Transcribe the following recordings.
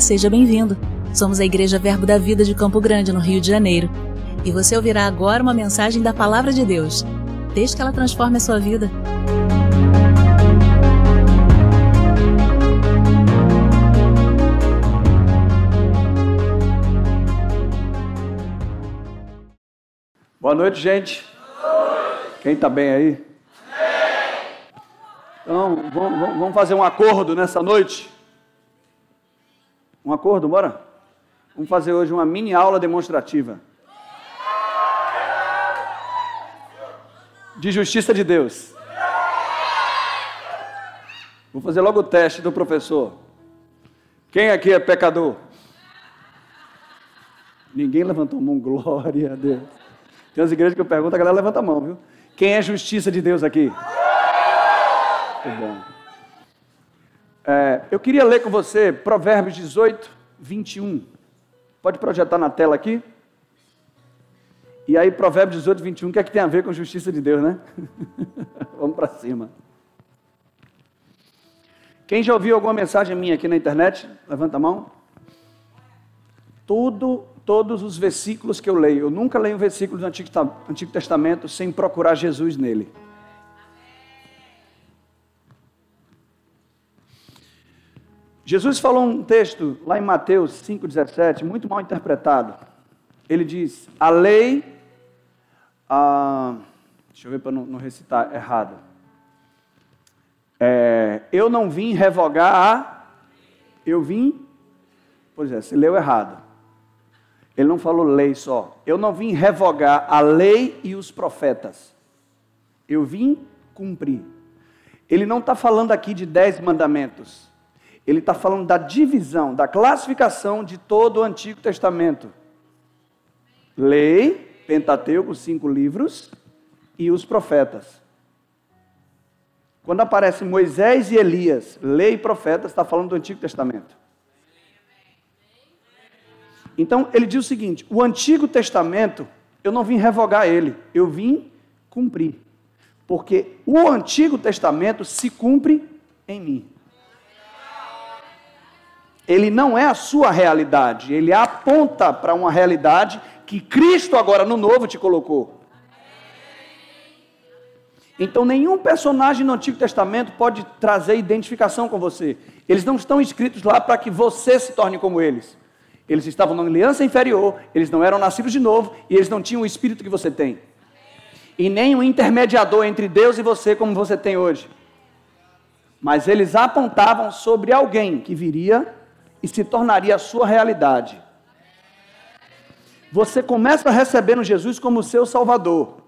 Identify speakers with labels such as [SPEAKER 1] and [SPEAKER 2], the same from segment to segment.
[SPEAKER 1] Seja bem-vindo. Somos a Igreja Verbo da Vida de Campo Grande, no Rio de Janeiro. E você ouvirá agora uma mensagem da Palavra de Deus. Desde que ela transforme a sua vida.
[SPEAKER 2] Boa noite, gente. Quem está bem aí? Então, vamos, vamos fazer um acordo nessa noite. Um acordo, bora? Vamos fazer hoje uma mini aula demonstrativa. De justiça de Deus. Vou fazer logo o teste do professor. Quem aqui é pecador? Ninguém levantou a mão, glória a Deus. Tem umas igrejas que eu pergunto, a galera levanta a mão, viu? Quem é justiça de Deus aqui? Muito bom. É, eu queria ler com você Provérbios 18, 21. Pode projetar na tela aqui? E aí, Provérbios 18, 21, o que é que tem a ver com justiça de Deus, né? Vamos para cima. Quem já ouviu alguma mensagem minha aqui na internet? Levanta a mão. Tudo, todos os versículos que eu leio, eu nunca leio um versículo do Antigo, Antigo Testamento sem procurar Jesus nele. Jesus falou um texto lá em Mateus 5,17, muito mal interpretado. Ele diz: A lei. Deixa eu ver para não, não, recitar errado. É, eu não vim revogar a. Eu vim. Pois é, você leu errado. Ele não falou lei só. Eu não vim revogar a lei e os profetas. Eu vim cumprir. Ele não está falando aqui de dez mandamentos. Ele está falando da divisão, da classificação de todo o Antigo Testamento: lei, Pentateuco, cinco livros, e os profetas. Quando aparece Moisés e Elias, lei e profetas, está falando do Antigo Testamento. Então ele diz o seguinte: o Antigo Testamento, eu não vim revogar ele, eu vim cumprir. Porque o Antigo Testamento se cumpre em mim ele não é a sua realidade, ele aponta para uma realidade que Cristo agora no novo te colocou. Então nenhum personagem no Antigo Testamento pode trazer identificação com você. Eles não estão escritos lá para que você se torne como eles. Eles estavam na aliança inferior, eles não eram nascidos de novo e eles não tinham o espírito que você tem. E nem um intermediador entre Deus e você como você tem hoje. Mas eles apontavam sobre alguém que viria e se tornaria a sua realidade. Você começa recebendo Jesus como seu Salvador.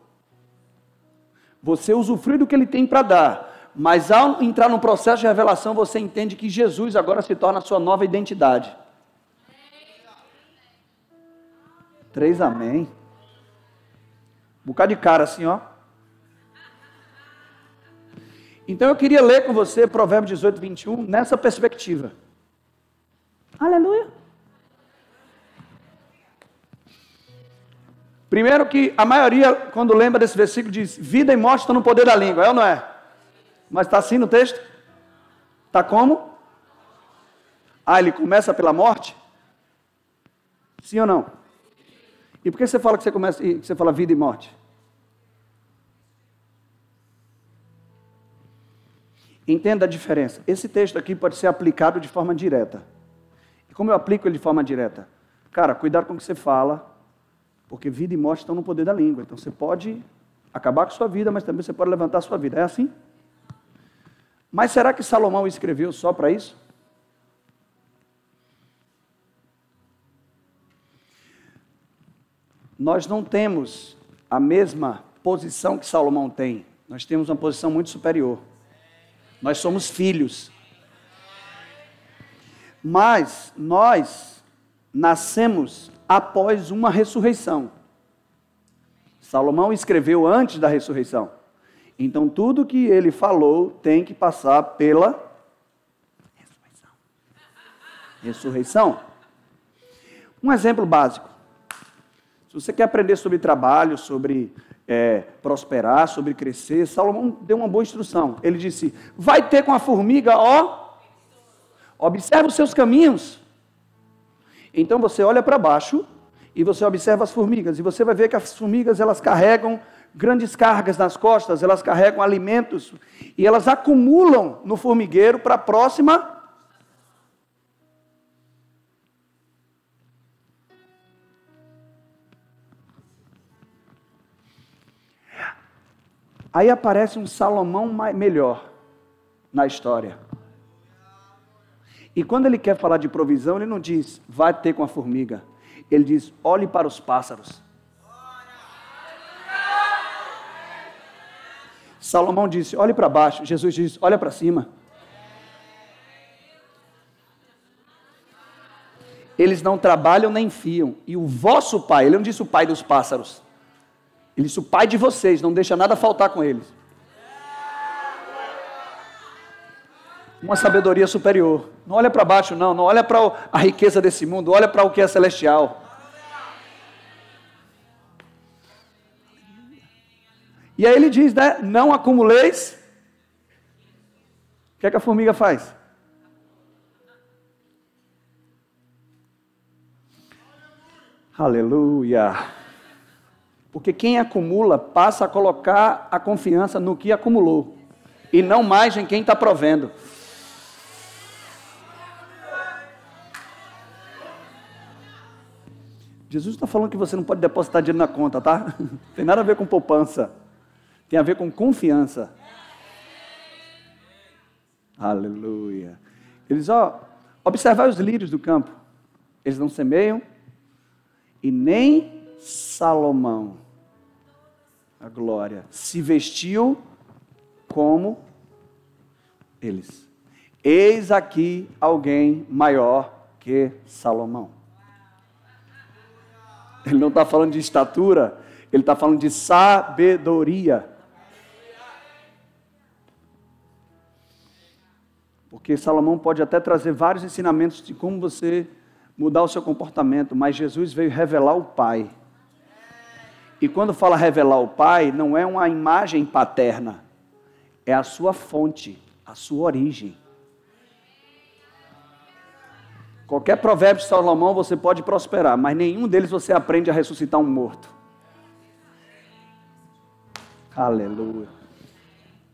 [SPEAKER 2] Você usufrui do que ele tem para dar. Mas ao entrar no processo de revelação, você entende que Jesus agora se torna a sua nova identidade. Três amém. Um bocado de cara assim, ó. Então eu queria ler com você Provérbios 18, 21 nessa perspectiva. Aleluia. Primeiro que a maioria, quando lembra desse versículo, diz: vida e morte estão no poder da língua, é ou não é? Mas está assim no texto? Está como? Ah, ele começa pela morte? Sim ou não? E por que você fala que você começa que você fala vida e morte? Entenda a diferença. Esse texto aqui pode ser aplicado de forma direta. Como eu aplico ele de forma direta? Cara, cuidado com o que você fala, porque vida e morte estão no poder da língua. Então você pode acabar com sua vida, mas também você pode levantar a sua vida. É assim? Mas será que Salomão escreveu só para isso? Nós não temos a mesma posição que Salomão tem. Nós temos uma posição muito superior. Nós somos filhos. Mas nós nascemos após uma ressurreição. Salomão escreveu antes da ressurreição. Então tudo que ele falou tem que passar pela ressurreição. Ressurreição. Um exemplo básico. Se você quer aprender sobre trabalho, sobre é, prosperar, sobre crescer, Salomão deu uma boa instrução. Ele disse: Vai ter com a formiga, ó, Observe os seus caminhos Então você olha para baixo e você observa as formigas e você vai ver que as formigas elas carregam grandes cargas nas costas, elas carregam alimentos e elas acumulam no formigueiro para a próxima Aí aparece um Salomão melhor na história. E quando ele quer falar de provisão, ele não diz, vai ter com a formiga. Ele diz, olhe para os pássaros. Salomão disse, olhe para baixo. Jesus disse, olha para cima. Eles não trabalham nem fiam. E o vosso pai, ele não disse o pai dos pássaros. Ele disse: O pai de vocês não deixa nada faltar com eles. Uma sabedoria superior. Não olha para baixo, não. Não olha para a riqueza desse mundo. Olha para o que é celestial. E aí ele diz, né? Não acumuleis. O que é que a formiga faz? Aleluia. Porque quem acumula passa a colocar a confiança no que acumulou e não mais em quem está provendo. Jesus está falando que você não pode depositar dinheiro na conta, tá? Tem nada a ver com poupança. Tem a ver com confiança. Aleluia. Eles, ó, observar os lírios do campo. Eles não semeiam e nem Salomão, a glória, se vestiu como eles. Eis aqui alguém maior que Salomão. Ele não está falando de estatura, ele está falando de sabedoria. Porque Salomão pode até trazer vários ensinamentos de como você mudar o seu comportamento, mas Jesus veio revelar o Pai. E quando fala revelar o Pai, não é uma imagem paterna, é a sua fonte, a sua origem. Qualquer provérbio de Salomão você pode prosperar, mas nenhum deles você aprende a ressuscitar um morto. Aleluia.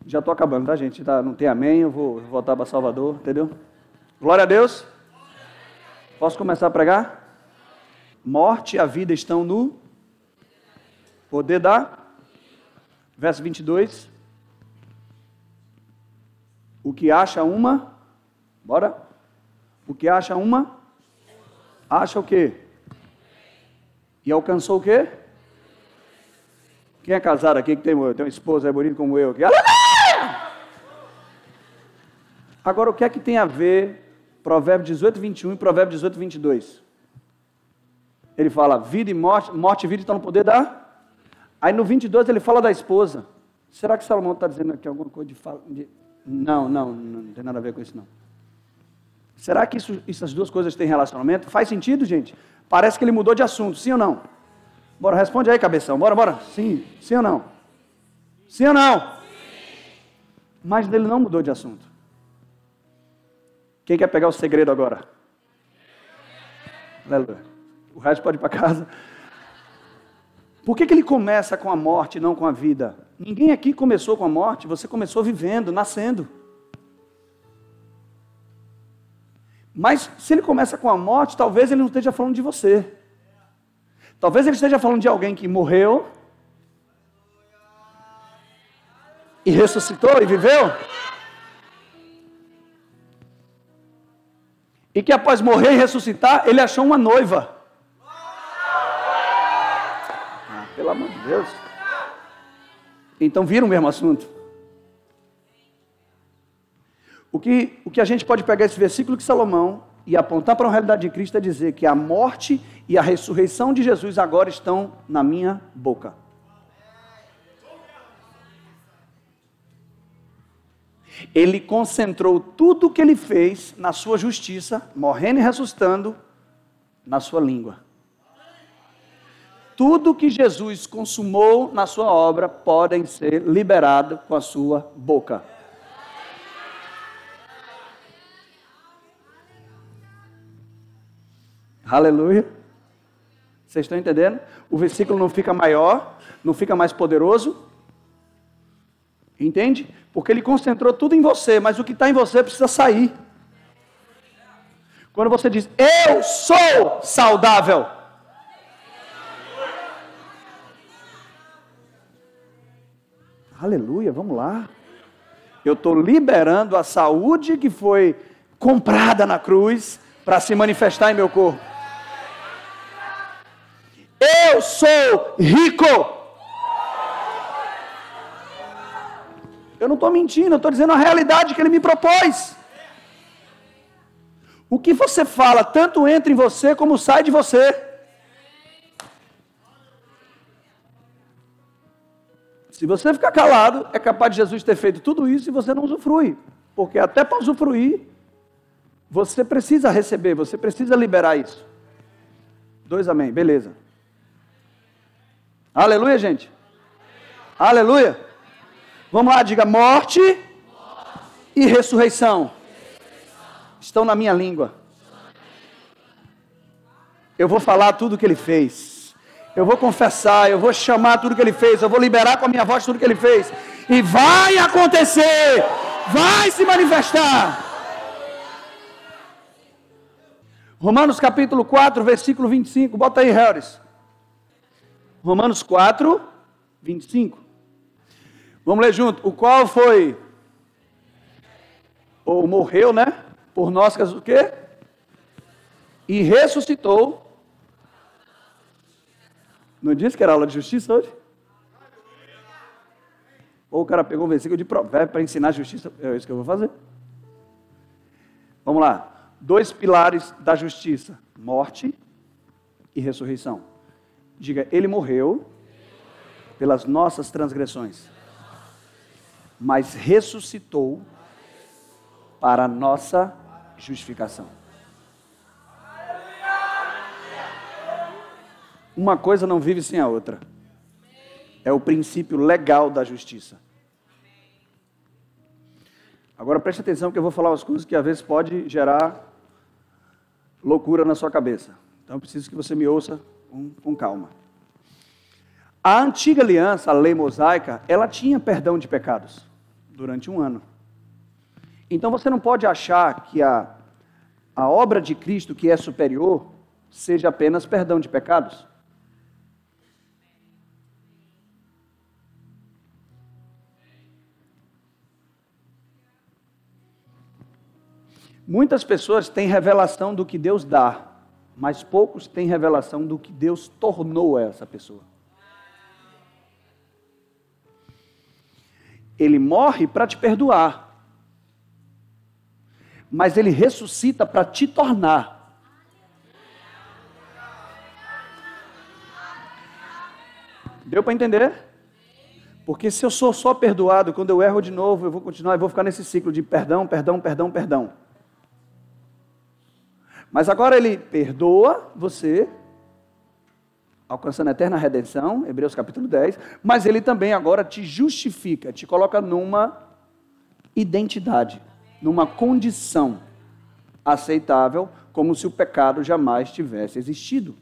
[SPEAKER 2] Já estou acabando, tá, gente? Tá, não tem amém, eu vou voltar para Salvador, entendeu? Glória a Deus. Posso começar a pregar? Morte e a vida estão no Poder da. Verso 22. O que acha uma. Bora? O que acha uma. Acha o quê? E alcançou o quê? Quem é casado aqui que tem, tem uma esposa é bonita como eu aqui? Aleluia! Agora, o que é que tem a ver Provérbio 18, 21 e Provérbio 18, 22? Ele fala: vida e morte, morte e vida estão no poder da Aí no 22 ele fala da esposa. Será que Salomão está dizendo aqui alguma coisa de, de... Não, não, não tem nada a ver com isso não. Será que isso, essas duas coisas têm relacionamento? Faz sentido, gente? Parece que ele mudou de assunto, sim ou não? Bora, responde aí, cabeção. Bora, bora. Sim, sim ou não? Sim ou não? Sim. Mas ele não mudou de assunto. Quem quer pegar o segredo agora? Aleluia. O resto pode ir para casa. Por que, que ele começa com a morte e não com a vida? Ninguém aqui começou com a morte, você começou vivendo, nascendo. Mas se ele começa com a morte, talvez ele não esteja falando de você. Talvez ele esteja falando de alguém que morreu e ressuscitou e viveu. E que após morrer e ressuscitar, ele achou uma noiva. Pelo amor de Deus. Então vira o mesmo assunto. O que, o que a gente pode pegar esse versículo de Salomão e apontar para a realidade de Cristo é dizer que a morte e a ressurreição de Jesus agora estão na minha boca. Ele concentrou tudo o que ele fez na sua justiça, morrendo e ressuscitando, na sua língua. Tudo que Jesus consumou na sua obra podem ser liberado com a sua boca. Aleluia. Vocês estão entendendo? O versículo não fica maior, não fica mais poderoso. Entende? Porque ele concentrou tudo em você, mas o que está em você precisa sair. Quando você diz, eu sou saudável. Aleluia, vamos lá. Eu estou liberando a saúde que foi comprada na cruz para se manifestar em meu corpo. Eu sou rico. Eu não estou mentindo, eu estou dizendo a realidade que ele me propôs. O que você fala tanto entra em você como sai de você. Se você ficar calado, é capaz de Jesus ter feito tudo isso e você não usufrui. Porque até para usufruir, você precisa receber, você precisa liberar isso. Dois amém, beleza. Aleluia, gente. Aleluia. Vamos lá, diga morte, e ressurreição. Estão na minha língua. Eu vou falar tudo o que ele fez. Eu vou confessar, eu vou chamar tudo que ele fez, eu vou liberar com a minha voz tudo que ele fez. E vai acontecer, vai se manifestar. Romanos capítulo 4, versículo 25. Bota aí, Harris. Romanos 4, 25. Vamos ler junto. O qual foi, ou morreu, né? Por nós, o quê? E ressuscitou não disse que era aula de justiça hoje? Ou o cara pegou um versículo de provérbio para ensinar justiça? É isso que eu vou fazer. Vamos lá. Dois pilares da justiça: morte e ressurreição. Diga, ele morreu pelas nossas transgressões, mas ressuscitou para a nossa justificação. Uma coisa não vive sem a outra. É o princípio legal da justiça. Agora preste atenção que eu vou falar umas coisas que às vezes pode gerar loucura na sua cabeça. Então preciso que você me ouça com, com calma. A antiga aliança, a lei mosaica, ela tinha perdão de pecados durante um ano. Então você não pode achar que a, a obra de Cristo, que é superior, seja apenas perdão de pecados. Muitas pessoas têm revelação do que Deus dá, mas poucos têm revelação do que Deus tornou essa pessoa. Ele morre para te perdoar, mas ele ressuscita para te tornar. Deu para entender? Porque se eu sou só perdoado, quando eu erro de novo, eu vou continuar, eu vou ficar nesse ciclo de perdão, perdão, perdão, perdão. Mas agora ele perdoa você, alcançando a eterna redenção, Hebreus capítulo 10, mas ele também agora te justifica, te coloca numa identidade, numa condição aceitável, como se o pecado jamais tivesse existido.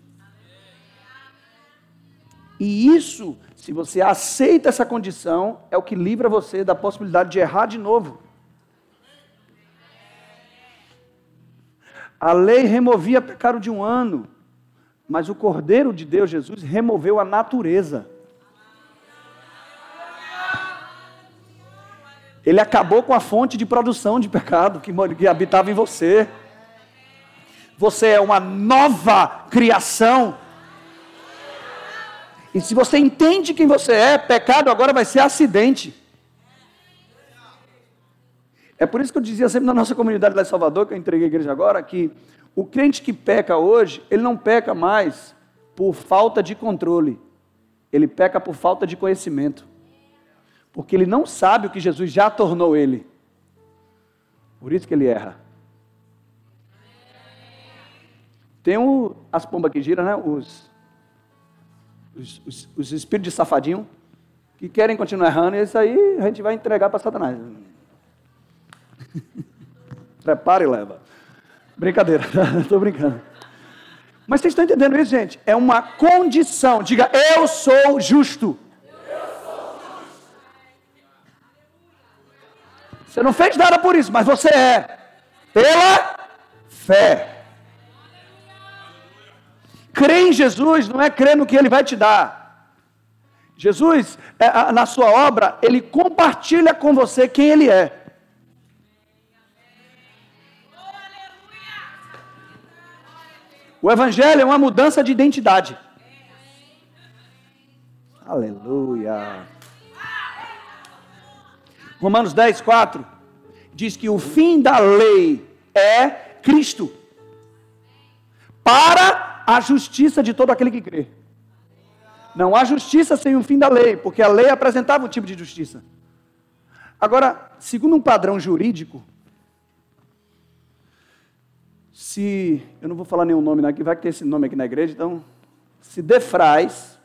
[SPEAKER 2] E isso, se você aceita essa condição, é o que livra você da possibilidade de errar de novo. A lei removia pecado de um ano, mas o Cordeiro de Deus, Jesus, removeu a natureza. Ele acabou com a fonte de produção de pecado que, que habitava em você. Você é uma nova criação. E se você entende quem você é, pecado agora vai ser acidente. É por isso que eu dizia sempre na nossa comunidade lá em Salvador, que eu entreguei a igreja agora, que o crente que peca hoje, ele não peca mais por falta de controle, ele peca por falta de conhecimento. Porque ele não sabe o que Jesus já tornou ele. Por isso que ele erra. Tem o, as pombas que giram, né? Os, os, os, os espíritos de safadinho que querem continuar errando, e isso aí a gente vai entregar para Satanás. Prepara e leva. Brincadeira, estou brincando. Mas vocês estão entendendo isso, gente? É uma condição. Diga, eu sou justo. Você não fez nada por isso, mas você é. Pela fé. Crer em Jesus não é crer no que Ele vai te dar. Jesus, é, na sua obra, Ele compartilha com você quem Ele é. O Evangelho é uma mudança de identidade. Aleluia. Romanos 10, 4 diz que o fim da lei é Cristo para a justiça de todo aquele que crê. Não há justiça sem o fim da lei, porque a lei apresentava um tipo de justiça. Agora, segundo um padrão jurídico, se, eu não vou falar nenhum nome aqui, vai que tem esse nome aqui na igreja, então, se Defraz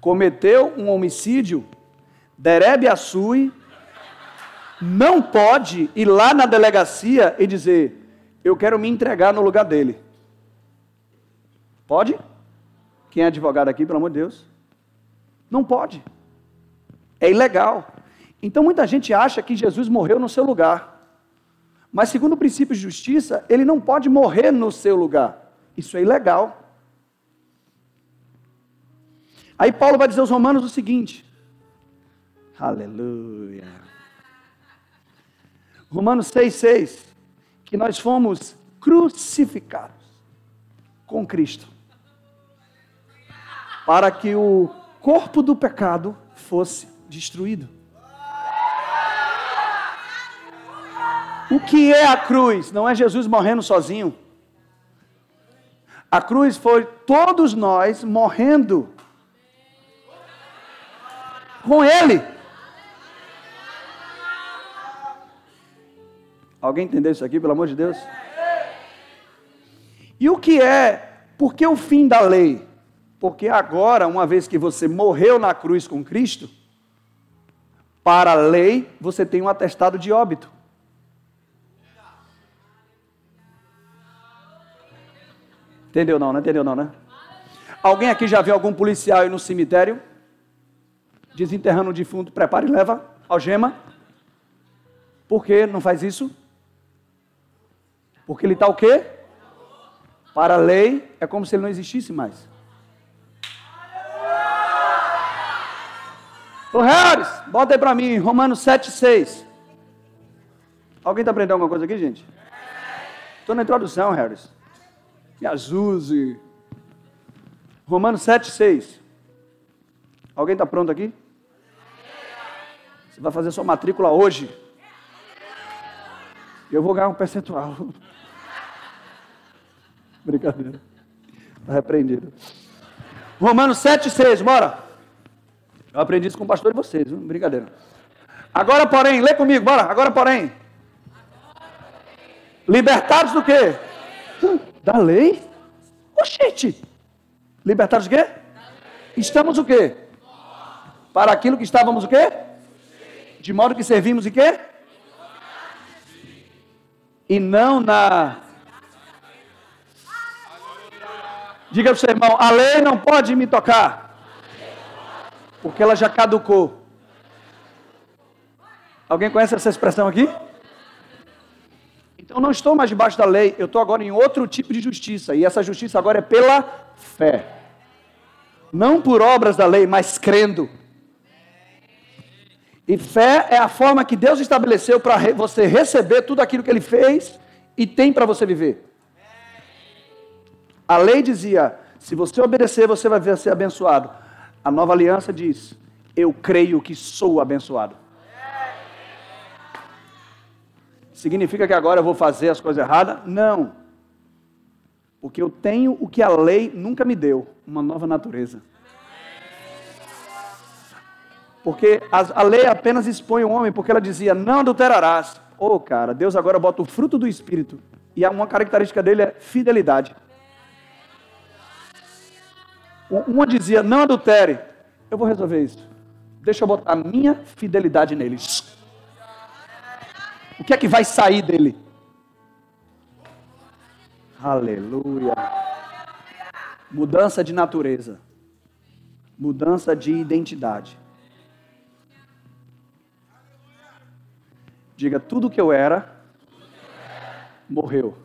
[SPEAKER 2] cometeu um homicídio, Derebe Assui não pode ir lá na delegacia e dizer, eu quero me entregar no lugar dele. Pode? Quem é advogado aqui, pelo amor de Deus? Não pode. É ilegal. Então muita gente acha que Jesus morreu no seu lugar. Mas, segundo o princípio de justiça, ele não pode morrer no seu lugar. Isso é ilegal. Aí Paulo vai dizer aos Romanos o seguinte: Aleluia. Romanos 6,6: Que nós fomos crucificados com Cristo, para que o corpo do pecado fosse destruído. O que é a cruz? Não é Jesus morrendo sozinho. A cruz foi todos nós morrendo com Ele. Alguém entendeu isso aqui, pelo amor de Deus? E o que é? Por que o fim da lei? Porque agora, uma vez que você morreu na cruz com Cristo, para a lei você tem um atestado de óbito. Entendeu não, né? Entendeu não, né? Alguém aqui já viu algum policial aí no cemitério? Desenterrando um defunto, prepara e leva algema. Por que não faz isso? Porque ele está o quê? Para a lei, é como se ele não existisse mais. Ô Harris, bota aí para mim, Romanos 7,6. Alguém está aprendendo alguma coisa aqui, gente? Estou na introdução, Harris e Azuzi. Romanos 7, 6. Alguém está pronto aqui? Você vai fazer sua matrícula hoje. Eu vou ganhar um percentual. Brincadeira. Está repreendido. Romanos 7, 6, bora. Eu aprendi isso com o pastor de vocês, viu? brincadeira. Agora, porém, lê comigo, bora. Agora, porém. Libertados do quê? Da lei? Oxente! Libertados de quê? Estamos o quê? Para aquilo que estávamos o quê? De modo que servimos e quê? E não na. Diga para o seu irmão: a lei não pode me tocar, porque ela já caducou. Alguém conhece essa expressão aqui? Então não estou mais debaixo da lei, eu estou agora em outro tipo de justiça, e essa justiça agora é pela fé. Não por obras da lei, mas crendo. E fé é a forma que Deus estabeleceu para você receber tudo aquilo que Ele fez e tem para você viver. A lei dizia: se você obedecer, você vai ser abençoado. A nova aliança diz: eu creio que sou abençoado. Significa que agora eu vou fazer as coisas erradas? Não. Porque eu tenho o que a lei nunca me deu: uma nova natureza. Porque a, lei apenas expõe o homem, porque ela dizia: não adulterarás. Ô oh, cara, Deus agora bota o fruto do Espírito. E uma característica dele é fidelidade. Uma dizia: não adultere. Eu vou resolver isso. Deixa eu botar a minha fidelidade neles. O que é que vai sair dele? Aleluia. Mudança de natureza. Mudança de identidade. Diga: tudo que eu era morreu.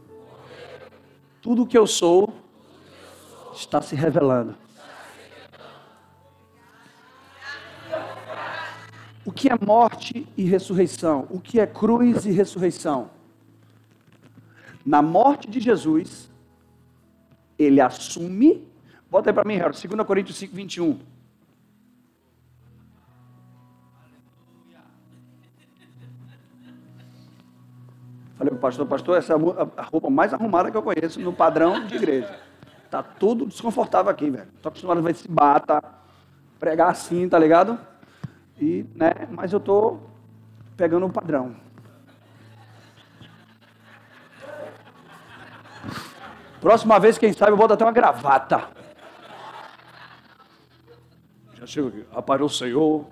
[SPEAKER 2] Tudo que eu sou está se revelando. O que é morte e ressurreição? O que é cruz e ressurreição? Na morte de Jesus, ele assume. Bota aí para mim, Harold, 2 Coríntios 5, 21. Falei para o pastor, pastor, essa é a roupa mais arrumada que eu conheço no padrão de igreja. Tá tudo desconfortável aqui, velho. Tô acostumado a ver se bata, pregar assim, tá ligado? E, né, mas eu tô pegando o padrão. Próxima vez, quem sabe, eu boto até uma gravata. Já chego aqui. Para o Senhor,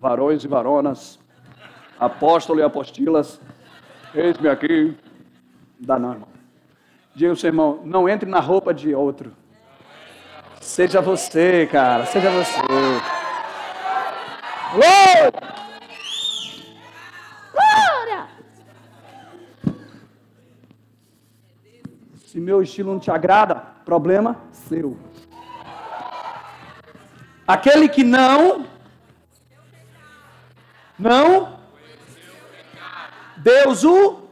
[SPEAKER 2] varões e varonas, apóstolo e apostilas, eis-me aqui. Dá não, irmão. Diga ao seu irmão, não entre na roupa de outro. Seja você, cara, seja você. Glória! Se meu estilo não te agrada, problema seu. Aquele que não, não, Deus o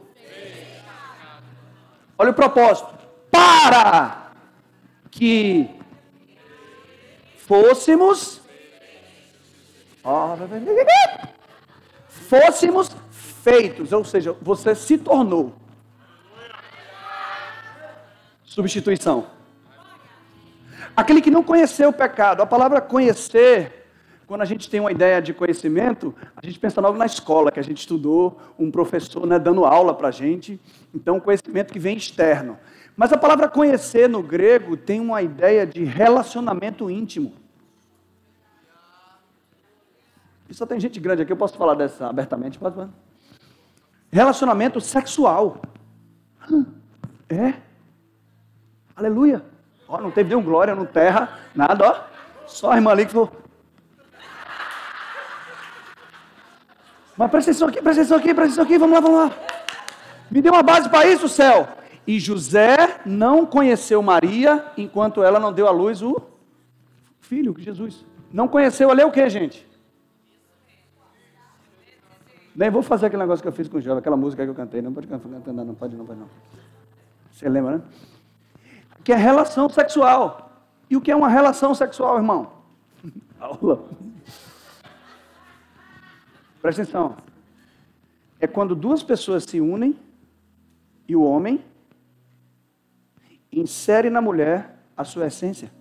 [SPEAKER 2] Olha o propósito. Para que fôssemos fôssemos feitos, ou seja, você se tornou substituição. Aquele que não conheceu o pecado, a palavra conhecer quando a gente tem uma ideia de conhecimento, a gente pensa logo na escola, que a gente estudou, um professor né, dando aula para a gente, então conhecimento que vem externo. Mas a palavra conhecer no grego tem uma ideia de relacionamento íntimo. E só tem gente grande aqui, eu posso falar dessa abertamente? Pode, Relacionamento sexual. É? Aleluia. Ó, não teve nenhum glória, não terra, nada, ó. Só a irmã ali que falou, Mas presta atenção aqui, presta atenção aqui, presta atenção aqui, vamos lá, vamos lá. Me deu uma base para isso, céu. E José não conheceu Maria enquanto ela não deu à luz o filho, Jesus. Não conheceu ali o que, gente? Nem vou fazer aquele negócio que eu fiz com o Jovem, aquela música que eu cantei. Não pode cantar, não, não pode, não pode, não. Você lembra, né? Que é relação sexual. E o que é uma relação sexual, irmão? Aula. Presta atenção. É quando duas pessoas se unem e o homem insere na mulher a sua essência.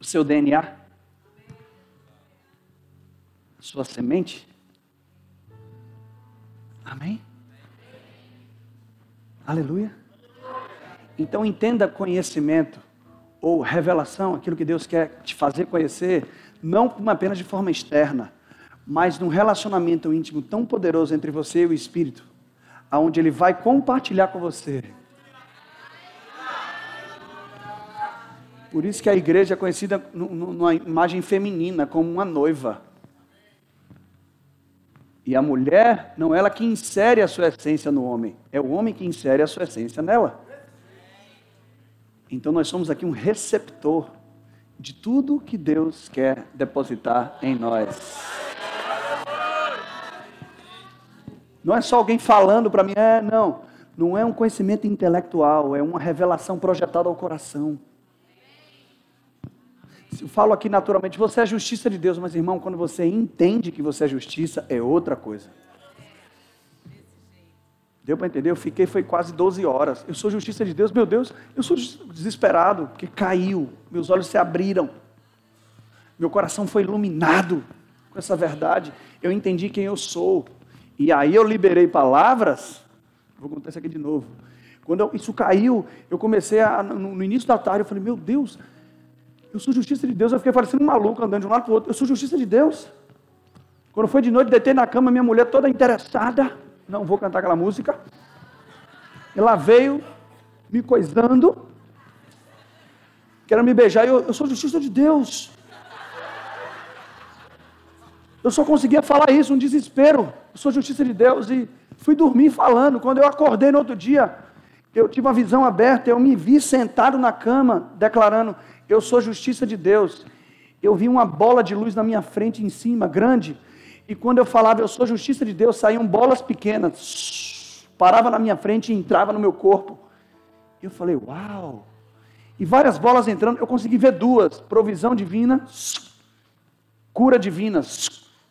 [SPEAKER 2] O seu DNA. Sua semente. Amém? Aleluia. Então entenda conhecimento ou revelação, aquilo que Deus quer te fazer conhecer, não apenas de forma externa, mas num relacionamento íntimo tão poderoso entre você e o Espírito, aonde Ele vai compartilhar com você. Por isso que a igreja é conhecida numa imagem feminina como uma noiva. E a mulher não é ela que insere a sua essência no homem, é o homem que insere a sua essência nela. Então nós somos aqui um receptor de tudo que Deus quer depositar em nós. Não é só alguém falando para mim, é, não. Não é um conhecimento intelectual, é uma revelação projetada ao coração. Eu falo aqui naturalmente, você é a justiça de Deus, mas irmão, quando você entende que você é justiça, é outra coisa. Deu para entender? Eu fiquei, foi quase 12 horas. Eu sou justiça de Deus, meu Deus, eu sou desesperado, porque caiu, meus olhos se abriram, meu coração foi iluminado com essa verdade. Eu entendi quem eu sou. E aí eu liberei palavras. Vou contar isso aqui de novo. Quando eu, isso caiu, eu comecei a, no, no, início da tarde, eu falei, meu Deus, eu sou justiça de Deus. Eu fiquei parecendo um maluco andando de um lado para o outro. Eu sou justiça de Deus. Quando foi de noite, deitei na cama, minha mulher toda interessada. Não vou cantar aquela música. Ela veio me coisando, querendo me beijar. Eu, eu sou justiça de Deus. Eu só conseguia falar isso, um desespero. Eu sou justiça de Deus. E fui dormir falando. Quando eu acordei no outro dia, eu tive uma visão aberta. Eu me vi sentado na cama, declarando: Eu sou justiça de Deus. Eu vi uma bola de luz na minha frente, em cima, grande. E quando eu falava, Eu sou justiça de Deus, saíam bolas pequenas. Parava na minha frente e entrava no meu corpo. Eu falei: Uau! E várias bolas entrando. Eu consegui ver duas: provisão divina, cura divina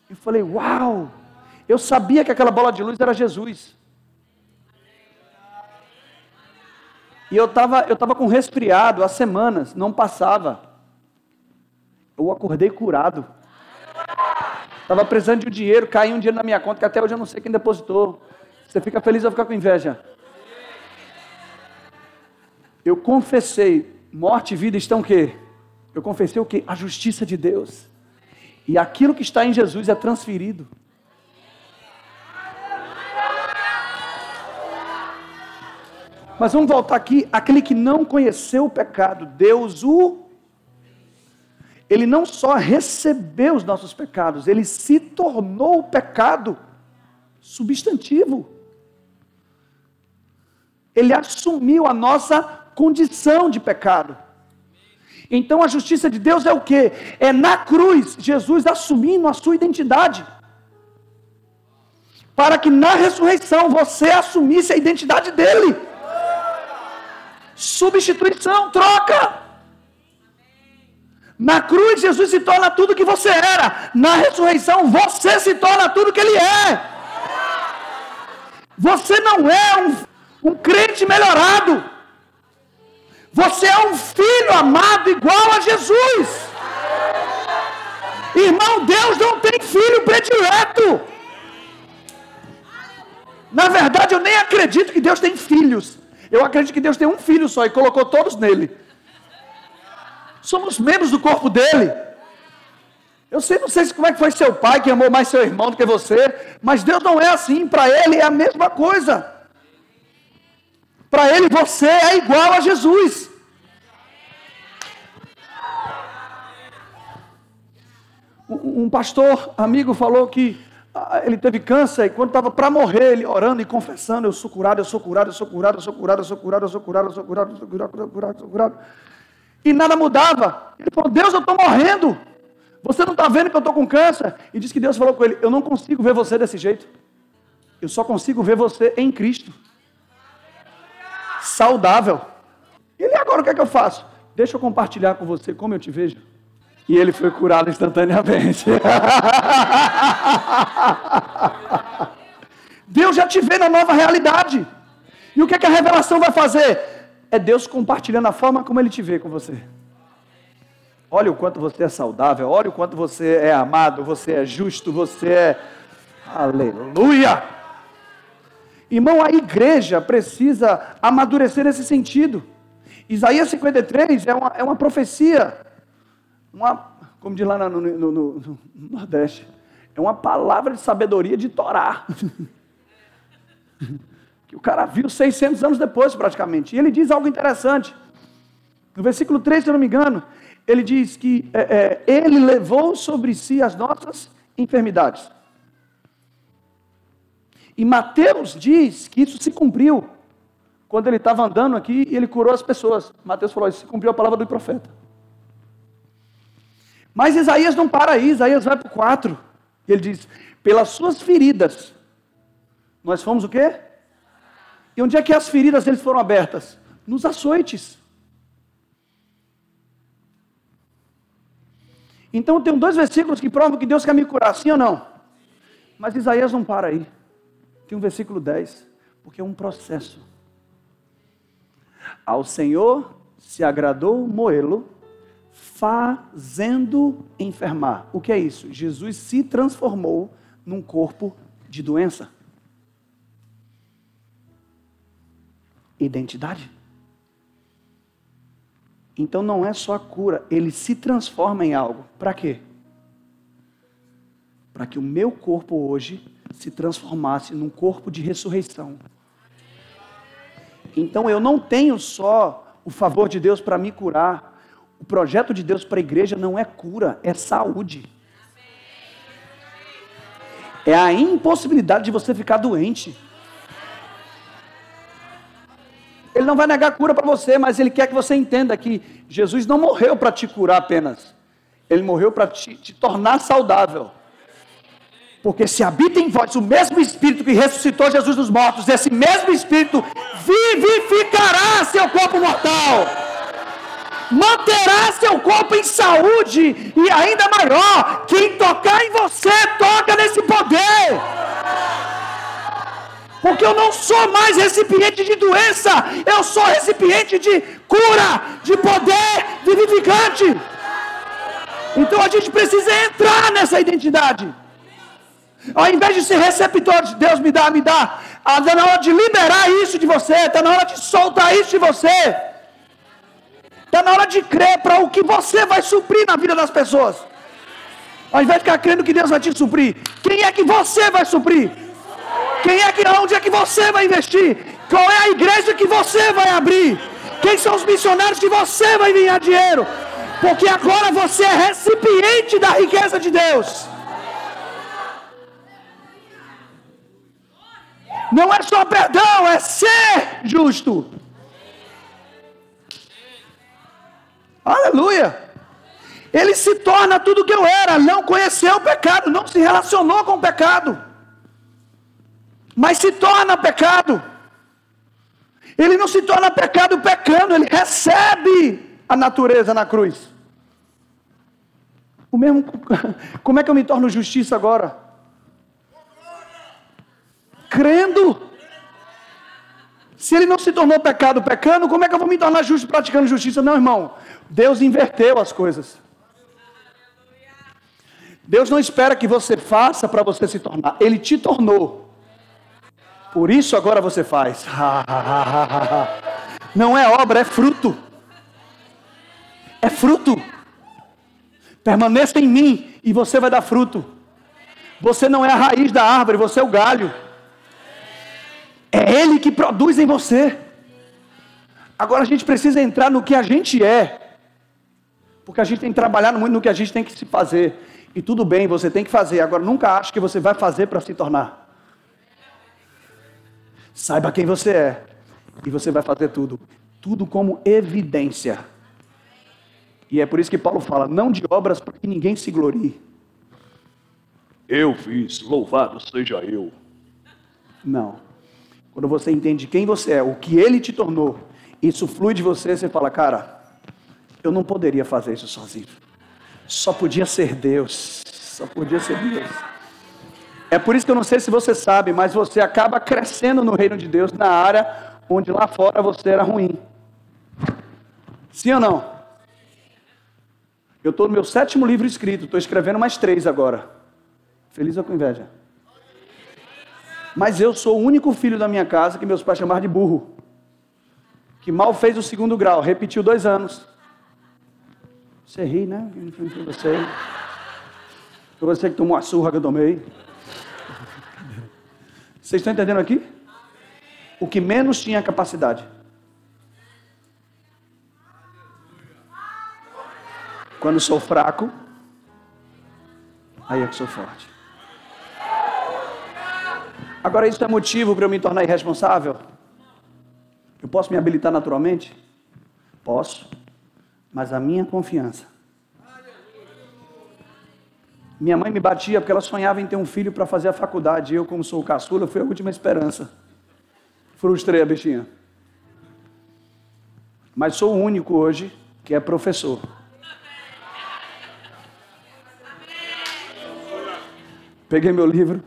[SPEAKER 2] eu falei, uau! Eu sabia que aquela bola de luz era Jesus. E eu estava eu tava com resfriado há semanas, não passava. Eu acordei curado. Estava precisando de um dinheiro, caiu um dinheiro na minha conta, que até hoje eu não sei quem depositou. Você fica feliz ou fica com inveja? Eu confessei, morte e vida estão o quê? Eu confessei o quê? A justiça de Deus. E aquilo que está em Jesus é transferido. Mas vamos voltar aqui, aquele que não conheceu o pecado, Deus o ele não só recebeu os nossos pecados, ele se tornou o pecado substantivo. Ele assumiu a nossa condição de pecado. Então a justiça de Deus é o que? É na cruz, Jesus assumindo a sua identidade. Para que na ressurreição você assumisse a identidade dele. Substituição, troca. Na cruz, Jesus se torna tudo que você era. Na ressurreição, você se torna tudo que ele é. Você não é um, um crente melhorado. Você é um filho amado igual a Jesus. Irmão, Deus não tem filho predileto. Na verdade, eu nem acredito que Deus tem filhos. Eu acredito que Deus tem um filho só e colocou todos nele. Somos membros do corpo dele. Eu sei, não sei como é que foi seu pai que amou mais seu irmão do que você, mas Deus não é assim. Para ele é a mesma coisa. Para ele você é igual a Jesus. Um pastor amigo falou que ele teve câncer e quando estava para morrer, ele orando e confessando: Eu sou curado, eu sou curado, eu sou curado, eu sou curado, eu sou curado, eu sou curado, eu sou curado, eu sou curado, eu sou curado, eu sou curado. E nada mudava. Ele falou: Deus, eu estou morrendo. Você não está vendo que eu estou com câncer? E diz que Deus falou com ele: Eu não consigo ver você desse jeito. Eu só consigo ver você em Cristo. Saudável. E agora o que é que eu faço? Deixa eu compartilhar com você como eu te vejo. E ele foi curado instantaneamente. Deus já te vê na nova realidade. E o que, é que a revelação vai fazer? É Deus compartilhando a forma como Ele te vê com você. Olha o quanto você é saudável, olha o quanto você é amado, você é justo, você é. Aleluia! Irmão, a igreja precisa amadurecer nesse sentido. Isaías 53 é uma, é uma profecia uma, como diz lá no, no, no, no Nordeste, é uma palavra de sabedoria de Torá. que o cara viu 600 anos depois, praticamente. E ele diz algo interessante. No versículo 3, se eu não me engano, ele diz que é, é, ele levou sobre si as nossas enfermidades. E Mateus diz que isso se cumpriu quando ele estava andando aqui e ele curou as pessoas. Mateus falou: isso se cumpriu a palavra do profeta. Mas Isaías não para aí, Isaías vai para o 4. Ele diz: pelas suas feridas, nós fomos o quê? E onde é que as feridas deles foram abertas? Nos açoites. Então tem dois versículos que provam que Deus quer me curar, sim ou não? Mas Isaías não para aí. Tem um versículo 10, porque é um processo. Ao Senhor se agradou moê-lo fazendo enfermar. O que é isso? Jesus se transformou num corpo de doença. Identidade. Então não é só a cura, ele se transforma em algo. Para quê? para que o meu corpo hoje se transformasse num corpo de ressurreição. Então eu não tenho só o favor de Deus para me curar. O projeto de Deus para a igreja não é cura, é saúde. É a impossibilidade de você ficar doente. Ele não vai negar cura para você, mas ele quer que você entenda que Jesus não morreu para te curar apenas. Ele morreu para te, te tornar saudável. Porque se habita em vós o mesmo Espírito que ressuscitou Jesus dos mortos, esse mesmo Espírito vivificará seu corpo mortal, manterá seu corpo em saúde e ainda maior. Quem tocar em você, toca nesse poder. Porque eu não sou mais recipiente de doença, eu sou recipiente de cura, de poder vivificante. Então a gente precisa entrar nessa identidade. Ao invés de ser receptor de Deus me dá, me dá, está na hora de liberar isso de você, está na hora de soltar isso de você. Está na hora de crer para o que você vai suprir na vida das pessoas. Ao invés de ficar crendo que Deus vai te suprir, quem é que você vai suprir? Quem é que onde é que você vai investir? Qual é a igreja que você vai abrir? Quem são os missionários que você vai ganhar dinheiro? Porque agora você é recipiente da riqueza de Deus. Não é só perdão, é ser justo. Aleluia. Ele se torna tudo o que eu era, não conheceu o pecado, não se relacionou com o pecado, mas se torna pecado. Ele não se torna pecado pecando, ele recebe a natureza na cruz. O mesmo, como é que eu me torno justiça agora? crendo. Se ele não se tornou pecado pecando, como é que eu vou me tornar justo praticando justiça? Não, irmão. Deus inverteu as coisas. Deus não espera que você faça para você se tornar. Ele te tornou. Por isso agora você faz. Não é obra, é fruto. É fruto. Permaneça em mim e você vai dar fruto. Você não é a raiz da árvore, você é o galho. É Ele que produz em você. Agora a gente precisa entrar no que a gente é. Porque a gente tem que trabalhar muito no que a gente tem que se fazer. E tudo bem, você tem que fazer. Agora nunca ache que você vai fazer para se tornar. Saiba quem você é. E você vai fazer tudo. Tudo como evidência. E é por isso que Paulo fala: não de obras para que ninguém se glorie. Eu fiz, louvado seja eu. Não. Quando você entende quem você é, o que ele te tornou, isso flui de você, você fala, cara, eu não poderia fazer isso sozinho. Só podia ser Deus. Só podia ser Deus. É por isso que eu não sei se você sabe, mas você acaba crescendo no reino de Deus na área onde lá fora você era ruim. Sim ou não? Eu estou no meu sétimo livro escrito, estou escrevendo mais três agora. Feliz ou com inveja? Mas eu sou o único filho da minha casa que meus pais chamaram de burro. Que mal fez o segundo grau, repetiu dois anos. Você ri, né? Foi você. Foi você que tomou a surra que eu tomei. Vocês estão entendendo aqui? O que menos tinha capacidade. Quando sou fraco, aí é que sou forte. Agora, isso é motivo para eu me tornar irresponsável? Eu posso me habilitar naturalmente? Posso. Mas a minha confiança. Minha mãe me batia porque ela sonhava em ter um filho para fazer a faculdade. Eu, como sou o caçula, fui a última esperança. Frustrei a bichinha. Mas sou o único hoje que é professor. Peguei meu livro,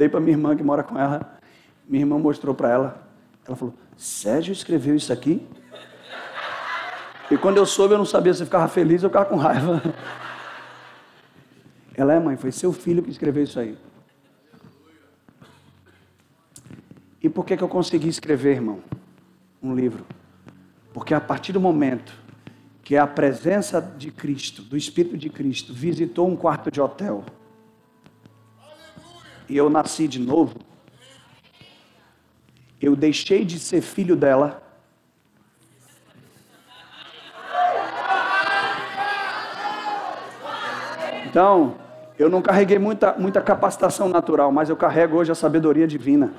[SPEAKER 2] Dei para minha irmã que mora com ela. Minha irmã mostrou para ela. Ela falou: Sérgio escreveu isso aqui? E quando eu soube, eu não sabia se ficava feliz ou ficava com raiva. Ela é mãe, foi seu filho que escreveu isso aí. E por que, que eu consegui escrever, irmão, um livro? Porque a partir do momento que a presença de Cristo, do Espírito de Cristo, visitou um quarto de hotel, e eu nasci de novo, eu deixei de ser filho dela. Então, eu não carreguei muita, muita capacitação natural, mas eu carrego hoje a sabedoria divina.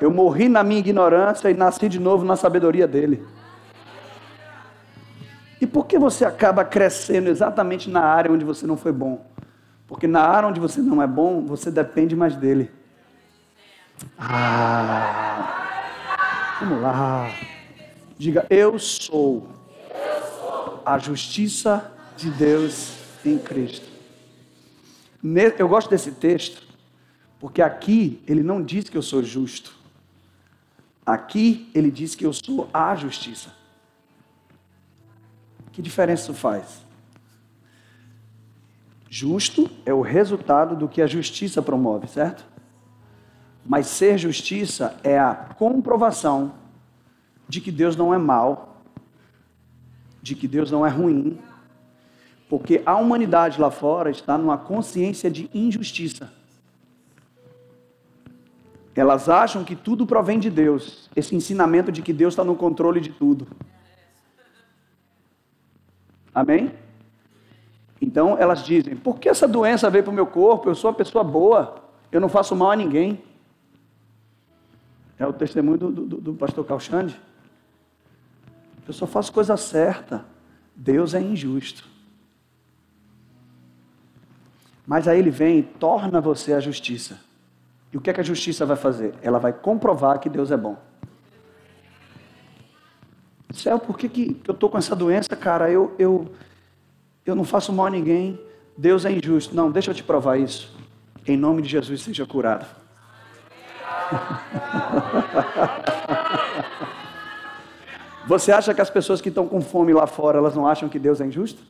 [SPEAKER 2] Eu morri na minha ignorância e nasci de novo na sabedoria dele. E por que você acaba crescendo exatamente na área onde você não foi bom? Porque na área onde você não é bom, você depende mais dele. Ah, vamos lá. Diga, eu sou a justiça de Deus em Cristo. Eu gosto desse texto, porque aqui ele não diz que eu sou justo. Aqui ele diz que eu sou a justiça. Que diferença isso faz? Justo é o resultado do que a justiça promove, certo? Mas ser justiça é a comprovação de que Deus não é mal, de que Deus não é ruim, porque a humanidade lá fora está numa consciência de injustiça. Elas acham que tudo provém de Deus. Esse ensinamento de que Deus está no controle de tudo. Amém? Então elas dizem: por que essa doença veio para o meu corpo? Eu sou uma pessoa boa, eu não faço mal a ninguém. É o testemunho do, do, do pastor Calxande. Eu só faço coisa certa. Deus é injusto. Mas aí ele vem e torna você a justiça. E o que, é que a justiça vai fazer? Ela vai comprovar que Deus é bom. Céu, por que, que eu estou com essa doença, cara? Eu, eu, eu não faço mal a ninguém. Deus é injusto. Não, deixa eu te provar isso. Em nome de Jesus, seja curado. Você acha que as pessoas que estão com fome lá fora, elas não acham que Deus é injusto?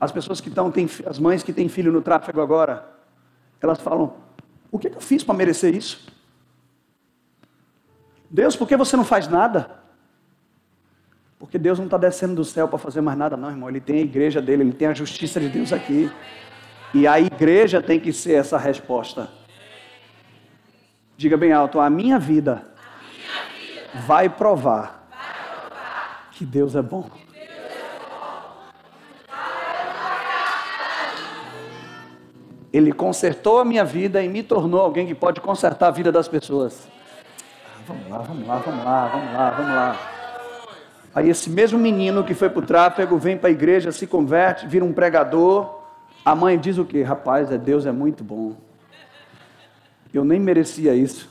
[SPEAKER 2] As pessoas que estão, tem, as mães que têm filho no tráfego agora, elas falam: o que, é que eu fiz para merecer isso? Deus, por que você não faz nada? Porque Deus não está descendo do céu para fazer mais nada, não, irmão. Ele tem a igreja dele, ele tem a justiça de Deus aqui. E a igreja tem que ser essa resposta. Diga bem alto: a minha vida, vai provar que Deus é bom. Ele consertou a minha vida e me tornou alguém que pode consertar a vida das pessoas. Ah, vamos lá, vamos lá, vamos lá, vamos lá, vamos lá. Aí esse mesmo menino que foi para o tráfego vem para a igreja, se converte, vira um pregador. A mãe diz o que? Rapaz, é Deus é muito bom. Eu nem merecia isso.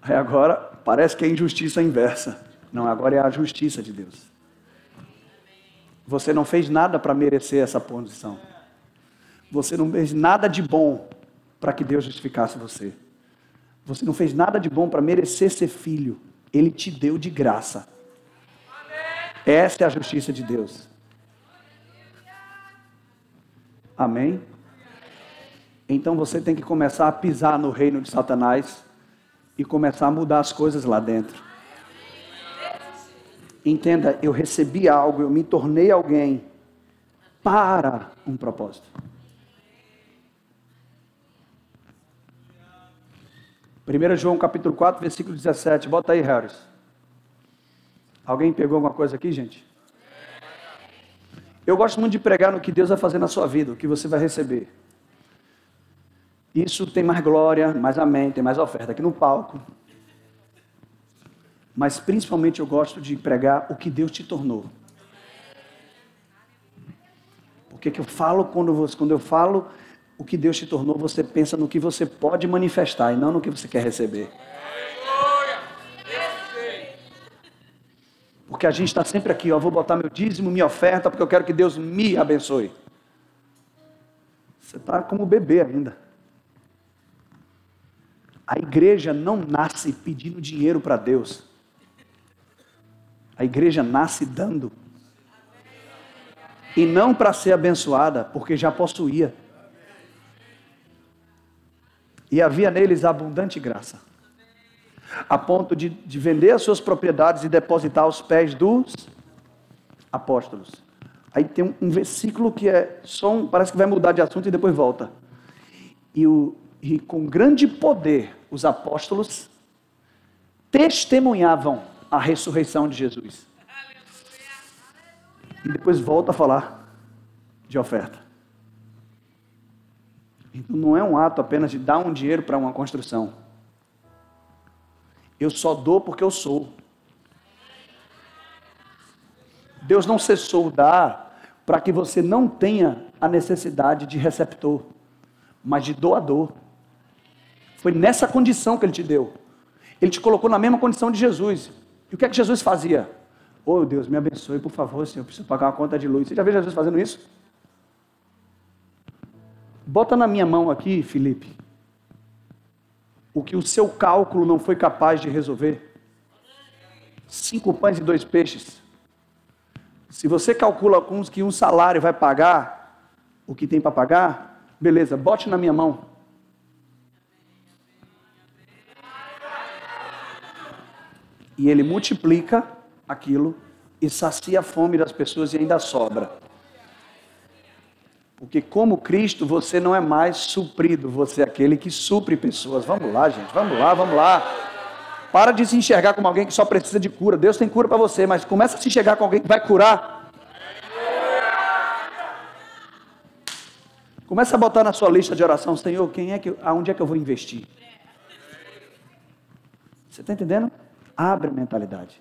[SPEAKER 2] Aí agora parece que é injustiça inversa. Não, agora é a justiça de Deus. Você não fez nada para merecer essa posição. Você não fez nada de bom para que Deus justificasse você. Você não fez nada de bom para merecer ser filho. Ele te deu de graça. Essa é a justiça de Deus. Amém? Então você tem que começar a pisar no reino de Satanás e começar a mudar as coisas lá dentro. Entenda, eu recebi algo, eu me tornei alguém para um propósito. 1 João capítulo 4, versículo 17. Bota aí, Harris. Alguém pegou alguma coisa aqui, gente? Eu gosto muito de pregar no que Deus vai fazer na sua vida, o que você vai receber. Isso tem mais glória, mais amém, tem mais oferta aqui no palco. Mas principalmente eu gosto de pregar o que Deus te tornou. Porque que eu falo quando, você, quando eu falo o que Deus te tornou, você pensa no que você pode manifestar e não no que você quer receber. Porque a gente está sempre aqui, ó, vou botar meu dízimo, minha oferta, porque eu quero que Deus me abençoe. Você está como bebê ainda. A igreja não nasce pedindo dinheiro para Deus. A igreja nasce dando. E não para ser abençoada, porque já possuía e havia neles abundante graça, a ponto de, de vender as suas propriedades e depositar aos pés dos apóstolos. Aí tem um, um versículo que é só um, parece que vai mudar de assunto e depois volta. E, o, e com grande poder os apóstolos testemunhavam a ressurreição de Jesus. E depois volta a falar de oferta. Então não é um ato apenas de dar um dinheiro para uma construção. Eu só dou porque eu sou. Deus não cessou dar para que você não tenha a necessidade de receptor, mas de doador. Foi nessa condição que Ele te deu. Ele te colocou na mesma condição de Jesus. E o que é que Jesus fazia? Oh Deus, me abençoe, por favor, Senhor, eu preciso pagar uma conta de luz. Você já viu Jesus fazendo isso? Bota na minha mão aqui, Felipe, o que o seu cálculo não foi capaz de resolver. Cinco pães e dois peixes. Se você calcula com que um salário vai pagar o que tem para pagar, beleza, bote na minha mão. E ele multiplica aquilo e sacia a fome das pessoas e ainda sobra. Porque como Cristo, você não é mais suprido, você é aquele que supre pessoas. Vamos lá, gente, vamos lá, vamos lá. Para de se enxergar como alguém que só precisa de cura. Deus tem cura para você, mas começa a se enxergar como alguém que vai curar. Começa a botar na sua lista de oração, Senhor, quem é que, aonde é que eu vou investir? Você está entendendo? Abre a mentalidade.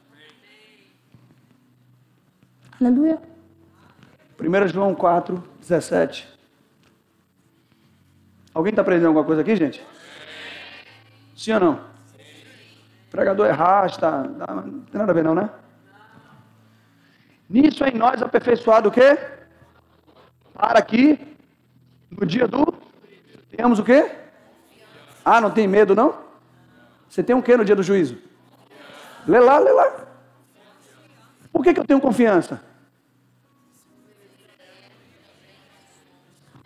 [SPEAKER 2] Aleluia. 1 João 4, 17. Alguém está aprendendo alguma coisa aqui, gente? Sim ou não? pregador é rasta, não tem nada a ver não, né? Nisso em nós aperfeiçoado o quê? Para que no dia do temos o quê? Ah, não tem medo não? Você tem o quê no dia do juízo? Lê lá, lê lá. Por que, que eu tenho confiança?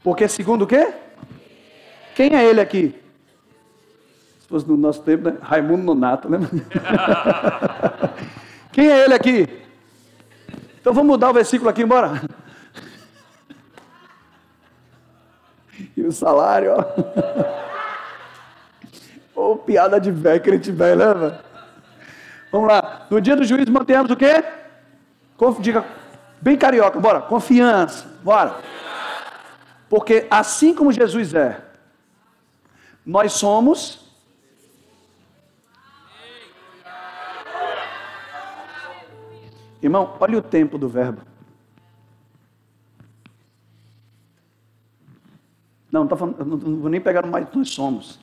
[SPEAKER 2] Porque segundo o quê? Quem é ele aqui? Se fosse no nosso tempo, né? Raimundo Nonato, lembra? Quem é ele aqui? Então vamos mudar o versículo aqui, embora. E o salário, ó. Ô, piada de velho, crente velho, lembra? Vamos lá. No dia do juízo mantemos o quê? Diga, bem carioca, bora. Confiança, bora. Porque assim como Jesus é, nós somos Irmão, olha o tempo do verbo. Não, tá falando, não, vou nem pegar mais nós somos.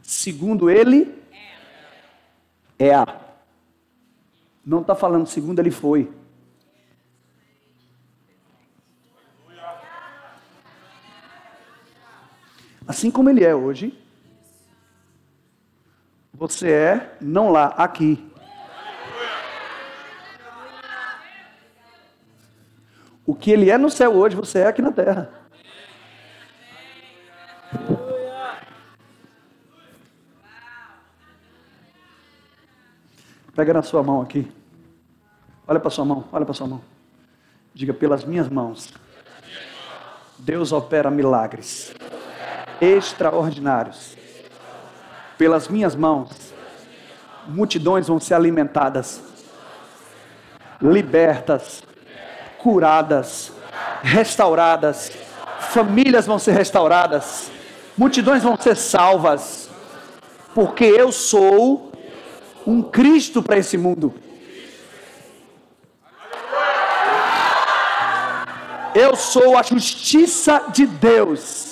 [SPEAKER 2] Segundo ele, é a. Não está falando segundo ele foi. Assim como ele é hoje, você é não lá, aqui. O que ele é no céu hoje, você é aqui na terra. Pega na sua mão aqui. Olha para sua mão, olha para sua mão. Diga pelas minhas mãos. Deus opera milagres extraordinários. Pelas minhas mãos, multidões vão ser alimentadas, libertas, curadas, restauradas, famílias vão ser restauradas, multidões vão ser salvas, porque eu sou um Cristo para esse mundo. Eu sou a justiça de Deus.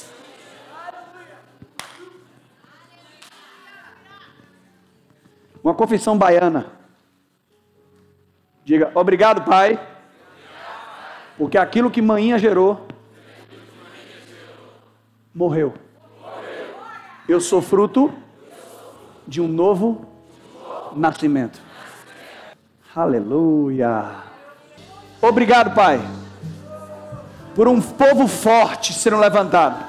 [SPEAKER 2] Uma confissão baiana. Diga, obrigado, Pai porque aquilo que manhinha gerou, morreu. Eu sou fruto de um novo nascimento. Aleluia. Obrigado, Pai, por um povo forte sendo levantado,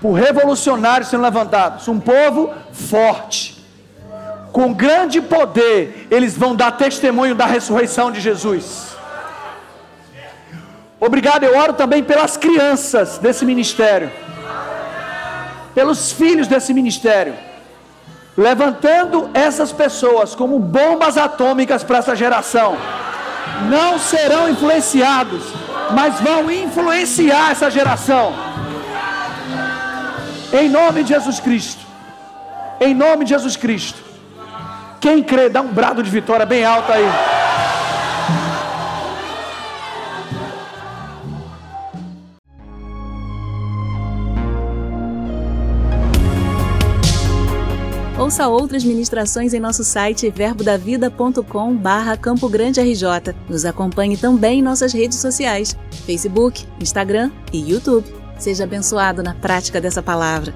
[SPEAKER 2] por revolucionários sendo levantados, um povo forte, com grande poder, eles vão dar testemunho da ressurreição de Jesus Obrigado, eu oro também pelas crianças desse ministério, pelos filhos desse ministério, levantando essas pessoas como bombas atômicas para essa geração. Não serão influenciados, mas vão influenciar essa geração. Em nome de Jesus Cristo. Em nome de Jesus Cristo. Quem crê, dá um brado de vitória bem alto aí.
[SPEAKER 1] Ouça outras ministrações em nosso site verbodavida.com barra Campo Grande RJ. Nos acompanhe também em nossas redes sociais, Facebook, Instagram e YouTube. Seja abençoado na prática dessa palavra.